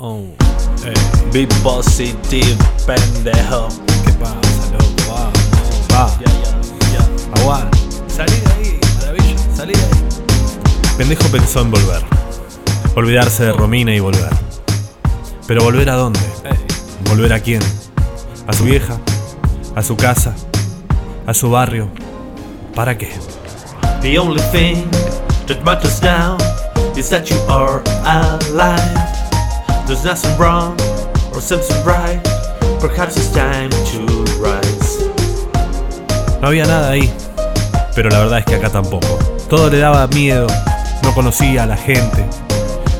Oh, eh, Be positive, pendejo. ¿Qué pasa, loco? Vamos, va, Ya, ya, ya. aguanta. Salí de ahí, maravilla, salí de ahí. Pendejo pensó en volver. Olvidarse de Romina y volver. Pero volver a dónde? ¿Volver a quién? ¿A su vieja? ¿A su casa? ¿A su barrio? ¿Para qué? The only thing that matters now is that you are alive. There's nothing wrong or something right. Perhaps it's time to rise. No había nada ahí. Pero la verdad es que acá tampoco. Todo le daba miedo. No conocía a la gente.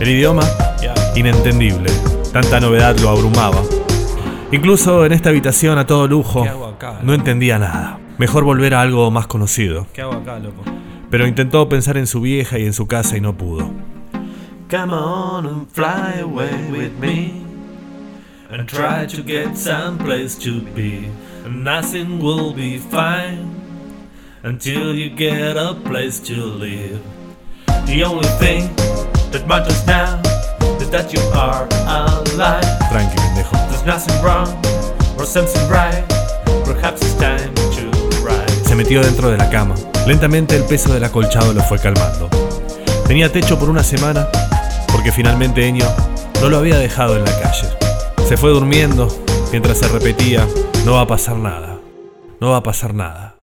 El idioma, inentendible. Tanta novedad lo abrumaba. Incluso en esta habitación a todo lujo, ¿Qué hago acá? no entendía nada. Mejor volver a algo más conocido. ¿Qué hago acá, loco? Pero intentó pensar en su vieja y en su casa y no pudo. Come on and fly away with me. And try to get someplace to be. And nothing will be fine until you get a place to live. The only thing that matters now is that you are alive. Tranqui, pendejo. There's nothing wrong or something right. Perhaps it's time to rise. Se metió dentro de la cama. Lentamente el peso del acolchado lo fue calmando. Tenía techo por una semana porque finalmente Enio no lo había dejado en la calle. Se fue durmiendo mientras se repetía, no va a pasar nada, no va a pasar nada.